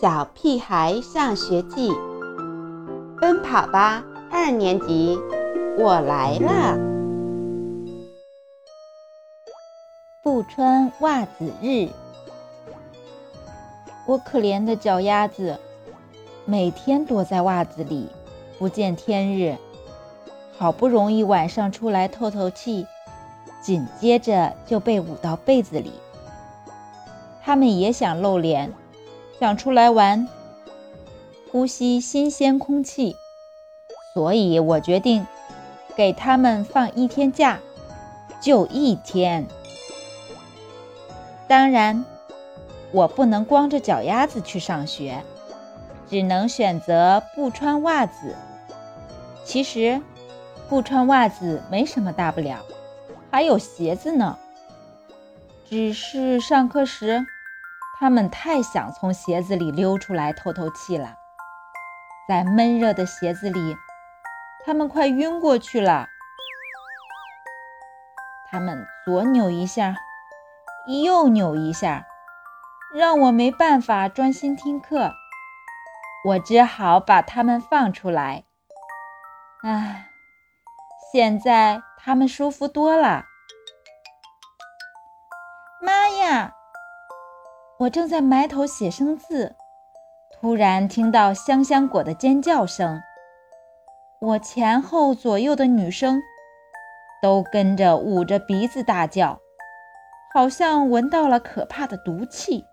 小屁孩上学记》，奔跑吧二年级，我来了。不穿袜子日，我可怜的脚丫子，每天躲在袜子里，不见天日。好不容易晚上出来透透气，紧接着就被捂到被子里。他们也想露脸。想出来玩，呼吸新鲜空气，所以我决定给他们放一天假，就一天。当然，我不能光着脚丫子去上学，只能选择不穿袜子。其实，不穿袜子没什么大不了，还有鞋子呢。只是上课时。他们太想从鞋子里溜出来透透气了，在闷热的鞋子里，他们快晕过去了。他们左扭一下，右扭一下，让我没办法专心听课。我只好把他们放出来。唉，现在他们舒服多了。妈呀！我正在埋头写生字，突然听到香香果的尖叫声。我前后左右的女生都跟着捂着鼻子大叫，好像闻到了可怕的毒气。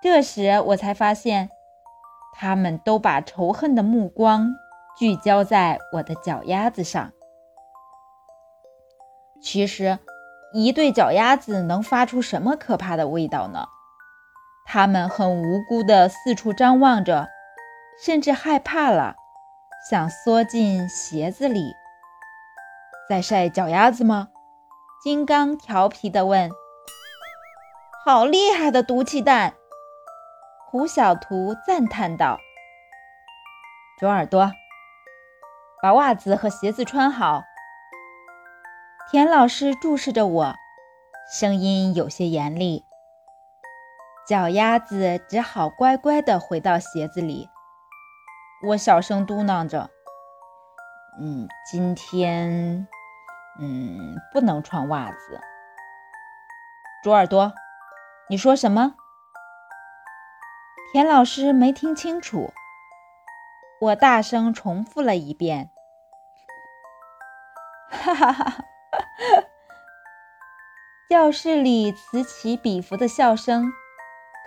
这时我才发现，他们都把仇恨的目光聚焦在我的脚丫子上。其实，一对脚丫子能发出什么可怕的味道呢？他们很无辜地四处张望着，甚至害怕了，想缩进鞋子里。在晒脚丫子吗？金刚调皮地问。好厉害的毒气弹！胡小图赞叹道。左耳朵，把袜子和鞋子穿好。田老师注视着我，声音有些严厉。脚丫子只好乖乖地回到鞋子里。我小声嘟囔着：“嗯，今天，嗯，不能穿袜子。”猪耳朵，你说什么？田老师没听清楚。我大声重复了一遍：“哈哈哈！” 教室里此起彼伏的笑声。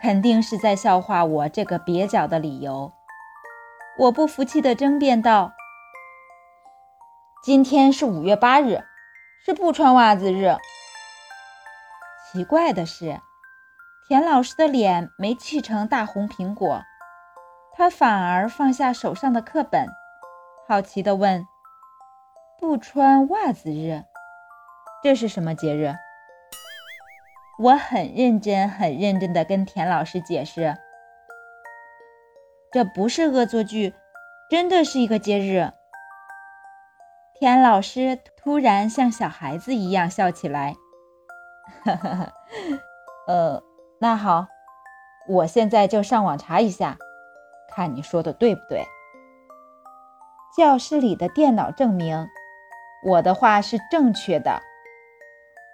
肯定是在笑话我这个蹩脚的理由。我不服气地争辩道：“今天是五月八日，是不穿袜子日。”奇怪的是，田老师的脸没气成大红苹果，他反而放下手上的课本，好奇地问：“不穿袜子日，这是什么节日？”我很认真、很认真地跟田老师解释，这不是恶作剧，真的是一个节日。田老师突然像小孩子一样笑起来，哈哈哈。呃，那好，我现在就上网查一下，看你说的对不对。教室里的电脑证明我的话是正确的。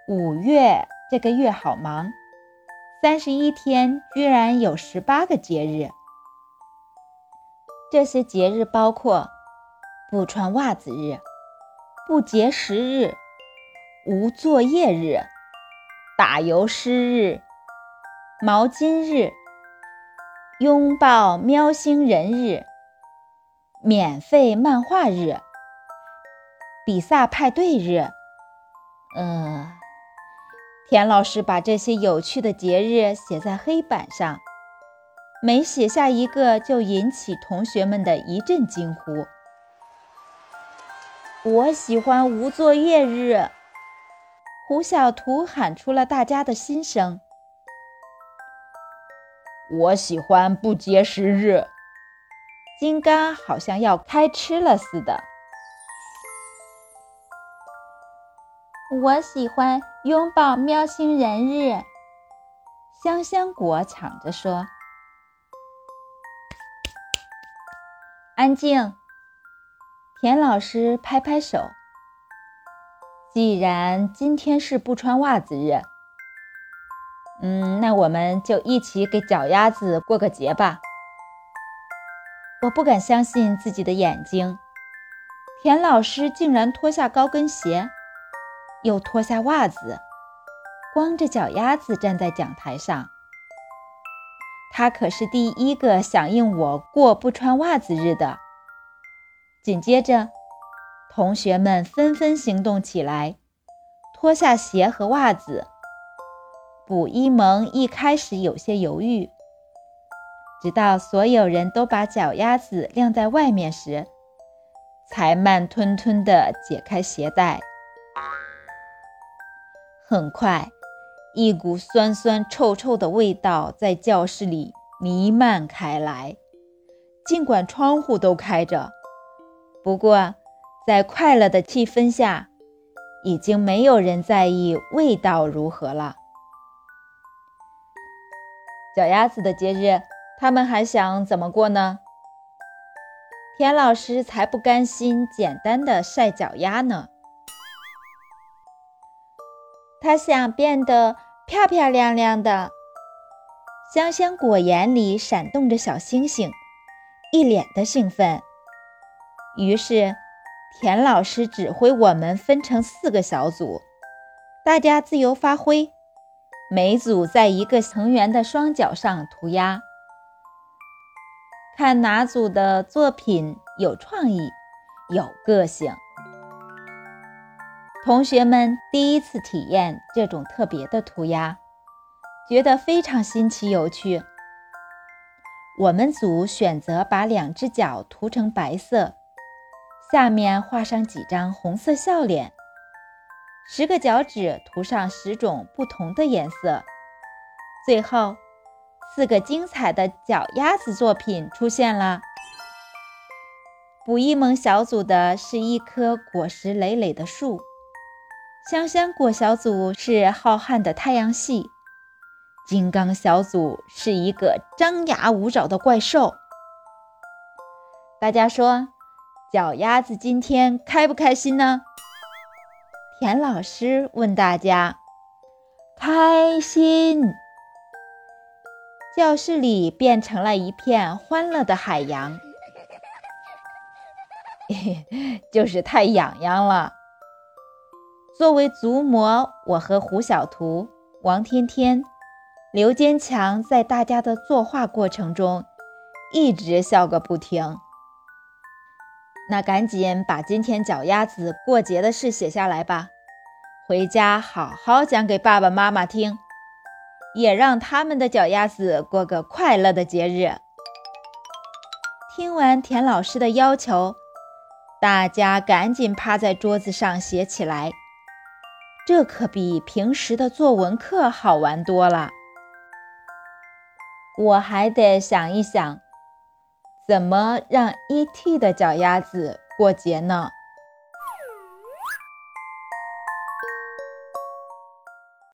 五月。这个月好忙，三十一天居然有十八个节日。这些节日包括不穿袜子日、不节食日、无作业日、打油诗日、毛巾日、拥抱喵星人日、免费漫画日、比萨派对日。嗯。田老师把这些有趣的节日写在黑板上，每写下一个，就引起同学们的一阵惊呼。我喜欢无作业日，胡小图喊出了大家的心声。我喜欢不节食日，金刚好像要开吃了似的。我喜欢拥抱喵星人日，香香果抢着说。安静！田老师拍拍手。既然今天是不穿袜子日，嗯，那我们就一起给脚丫子过个节吧。我不敢相信自己的眼睛，田老师竟然脱下高跟鞋，又脱下袜子，光着脚丫子站在讲台上。他可是第一个响应我过不穿袜子日的。紧接着。同学们纷纷行动起来，脱下鞋和袜子。卜一萌一开始有些犹豫，直到所有人都把脚丫子晾在外面时，才慢吞吞地解开鞋带。很快，一股酸酸臭臭的味道在教室里弥漫开来，尽管窗户都开着，不过。在快乐的气氛下，已经没有人在意味道如何了。脚丫子的节日，他们还想怎么过呢？田老师才不甘心简单的晒脚丫呢，他想变得漂漂亮亮的。香香果眼里闪动着小星星，一脸的兴奋。于是。田老师指挥我们分成四个小组，大家自由发挥，每组在一个成员的双脚上涂鸦，看哪组的作品有创意、有个性。同学们第一次体验这种特别的涂鸦，觉得非常新奇有趣。我们组选择把两只脚涂成白色。下面画上几张红色笑脸，十个脚趾涂上十种不同的颜色，最后四个精彩的脚丫子作品出现了。捕一萌小组的是一棵果实累累的树，香香果小组是浩瀚的太阳系，金刚小组是一个张牙舞爪的怪兽。大家说。脚丫子今天开不开心呢？田老师问大家：“开心。”教室里变成了一片欢乐的海洋，就是太痒痒了。作为足模，我和胡小图、王天天、刘坚强在大家的作画过程中一直笑个不停。那赶紧把今天脚丫子过节的事写下来吧，回家好好讲给爸爸妈妈听，也让他们的脚丫子过个快乐的节日。听完田老师的要求，大家赶紧趴在桌子上写起来，这可比平时的作文课好玩多了。我还得想一想。怎么让 E.T. 的脚丫子过节呢？